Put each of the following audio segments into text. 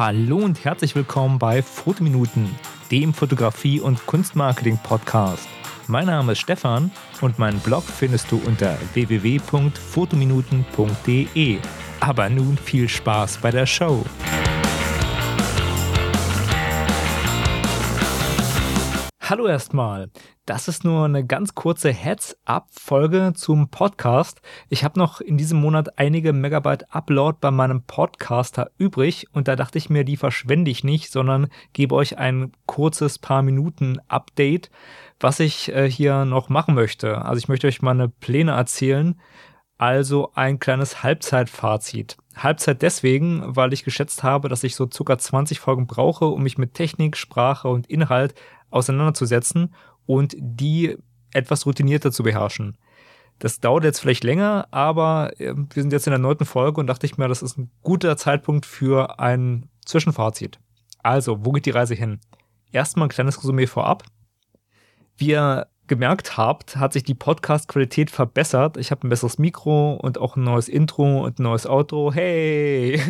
Hallo und herzlich willkommen bei Fotominuten, dem Fotografie- und Kunstmarketing-Podcast. Mein Name ist Stefan und meinen Blog findest du unter www.fotominuten.de. Aber nun viel Spaß bei der Show. Hallo erstmal. Das ist nur eine ganz kurze Heads-up-Folge zum Podcast. Ich habe noch in diesem Monat einige Megabyte Upload bei meinem Podcaster übrig und da dachte ich mir, die verschwende ich nicht, sondern gebe euch ein kurzes paar Minuten Update, was ich äh, hier noch machen möchte. Also ich möchte euch meine Pläne erzählen. Also ein kleines Halbzeitfazit. Halbzeit deswegen, weil ich geschätzt habe, dass ich so circa 20 Folgen brauche, um mich mit Technik, Sprache und Inhalt auseinanderzusetzen und die etwas routinierter zu beherrschen. Das dauert jetzt vielleicht länger, aber ähm, wir sind jetzt in der neunten Folge und dachte ich mir, das ist ein guter Zeitpunkt für ein Zwischenfazit. Also, wo geht die Reise hin? Erstmal ein kleines Resümee vorab. Wir gemerkt habt, hat sich die Podcast-Qualität verbessert. Ich habe ein besseres Mikro und auch ein neues Intro und ein neues Outro. Hey!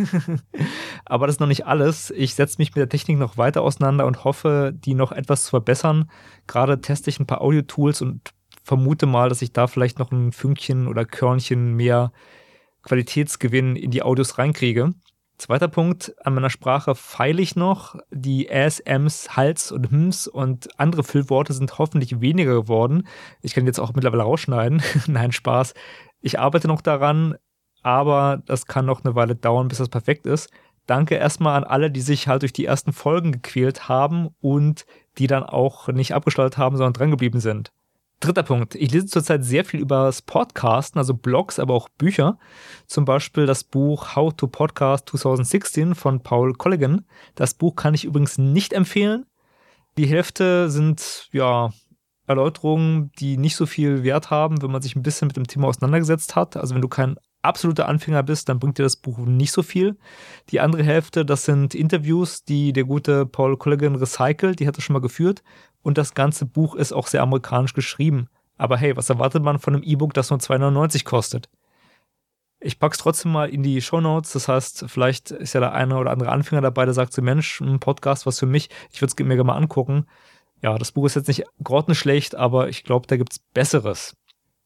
Aber das ist noch nicht alles. Ich setze mich mit der Technik noch weiter auseinander und hoffe, die noch etwas zu verbessern. Gerade teste ich ein paar Audio-Tools und vermute mal, dass ich da vielleicht noch ein Fünkchen oder Körnchen mehr Qualitätsgewinn in die Audios reinkriege. Zweiter Punkt, an meiner Sprache feile ich noch. Die S, Ms, Hals und Hms und andere Füllworte sind hoffentlich weniger geworden. Ich kann jetzt auch mittlerweile rausschneiden. Nein, Spaß. Ich arbeite noch daran, aber das kann noch eine Weile dauern, bis das perfekt ist. Danke erstmal an alle, die sich halt durch die ersten Folgen gequält haben und die dann auch nicht abgeschaltet haben, sondern drangeblieben sind. Dritter Punkt. Ich lese zurzeit sehr viel über das Podcasten, also Blogs, aber auch Bücher. Zum Beispiel das Buch How to Podcast 2016 von Paul Colligan. Das Buch kann ich übrigens nicht empfehlen. Die Hälfte sind, ja, Erläuterungen, die nicht so viel Wert haben, wenn man sich ein bisschen mit dem Thema auseinandergesetzt hat. Also wenn du kein absoluter Anfänger bist, dann bringt dir das Buch nicht so viel. Die andere Hälfte, das sind Interviews, die der gute Paul Colligan recycelt, die hat er schon mal geführt. Und das ganze Buch ist auch sehr amerikanisch geschrieben. Aber hey, was erwartet man von einem E-Book, das nur 2,99 kostet? Ich pack's trotzdem mal in die Show Notes. Das heißt, vielleicht ist ja der eine oder andere Anfänger dabei, der sagt so, Mensch, ein Podcast, was für mich, ich würde es mir gerne mal angucken. Ja, das Buch ist jetzt nicht grottenschlecht, aber ich glaube, da gibt's Besseres.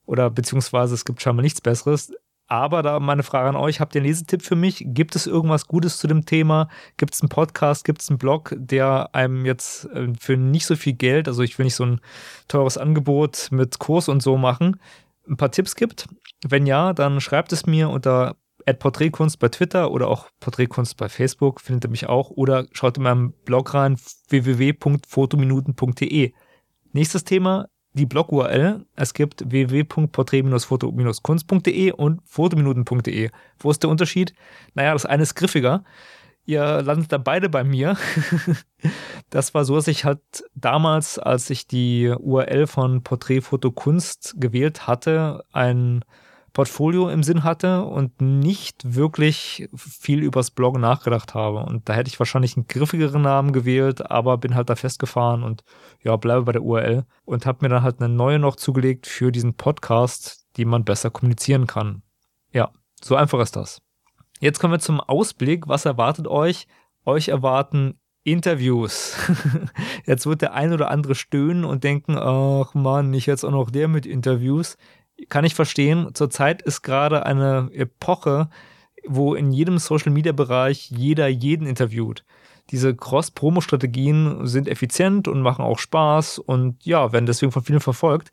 Oder beziehungsweise es gibt scheinbar nichts Besseres. Aber da meine Frage an euch, habt ihr einen Lesetipp für mich? Gibt es irgendwas Gutes zu dem Thema? Gibt es einen Podcast, gibt es einen Blog, der einem jetzt äh, für nicht so viel Geld, also ich will nicht so ein teures Angebot mit Kurs und so machen, ein paar Tipps gibt? Wenn ja, dann schreibt es mir unter Porträtkunst bei Twitter oder auch Porträtkunst bei Facebook, findet ihr mich auch, oder schaut in meinem Blog rein www.fotominuten.de. Nächstes Thema, die Blog-URL. Es gibt www.porträt-foto-kunst.de und fotominuten.de. Wo ist der Unterschied? Naja, das eine ist griffiger. Ihr landet da beide bei mir. das war so, dass ich halt damals, als ich die URL von Porträt Foto Kunst gewählt hatte, ein Portfolio im Sinn hatte und nicht wirklich viel übers Blog nachgedacht habe. Und da hätte ich wahrscheinlich einen griffigeren Namen gewählt, aber bin halt da festgefahren und ja, bleibe bei der URL und habe mir dann halt eine neue noch zugelegt für diesen Podcast, die man besser kommunizieren kann. Ja, so einfach ist das. Jetzt kommen wir zum Ausblick. Was erwartet euch? Euch erwarten Interviews. Jetzt wird der ein oder andere stöhnen und denken, ach man, nicht jetzt auch noch der mit Interviews kann ich verstehen. Zurzeit ist gerade eine Epoche, wo in jedem Social-Media-Bereich jeder jeden interviewt. Diese Cross-Promo-Strategien sind effizient und machen auch Spaß und ja, werden deswegen von vielen verfolgt.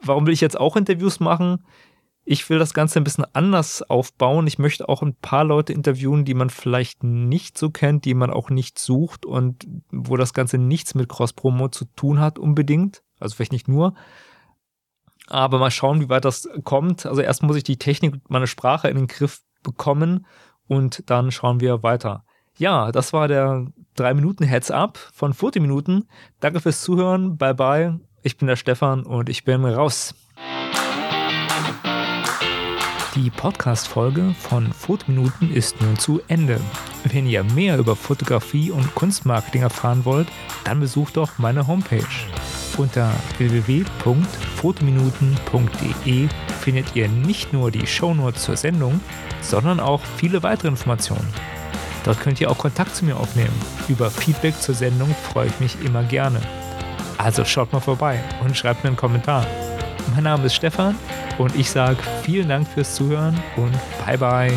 Warum will ich jetzt auch Interviews machen? Ich will das Ganze ein bisschen anders aufbauen. Ich möchte auch ein paar Leute interviewen, die man vielleicht nicht so kennt, die man auch nicht sucht und wo das Ganze nichts mit Cross-Promo zu tun hat unbedingt. Also vielleicht nicht nur, aber mal schauen, wie weit das kommt. Also erst muss ich die Technik meine Sprache in den Griff bekommen und dann schauen wir weiter. Ja, das war der 3 Minuten Heads Up von 40 Minuten. Danke fürs Zuhören. Bye bye. Ich bin der Stefan und ich bin raus. Die Podcast-Folge von Fotominuten ist nun zu Ende. Wenn ihr mehr über Fotografie und Kunstmarketing erfahren wollt, dann besucht doch meine Homepage Unter www.fotominuten.de findet ihr nicht nur die Shownotes zur Sendung, sondern auch viele weitere Informationen. Dort könnt ihr auch Kontakt zu mir aufnehmen. Über Feedback zur Sendung freue ich mich immer gerne. Also schaut mal vorbei und schreibt mir einen Kommentar. Mein Name ist Stefan und ich sage vielen Dank fürs Zuhören und bye bye.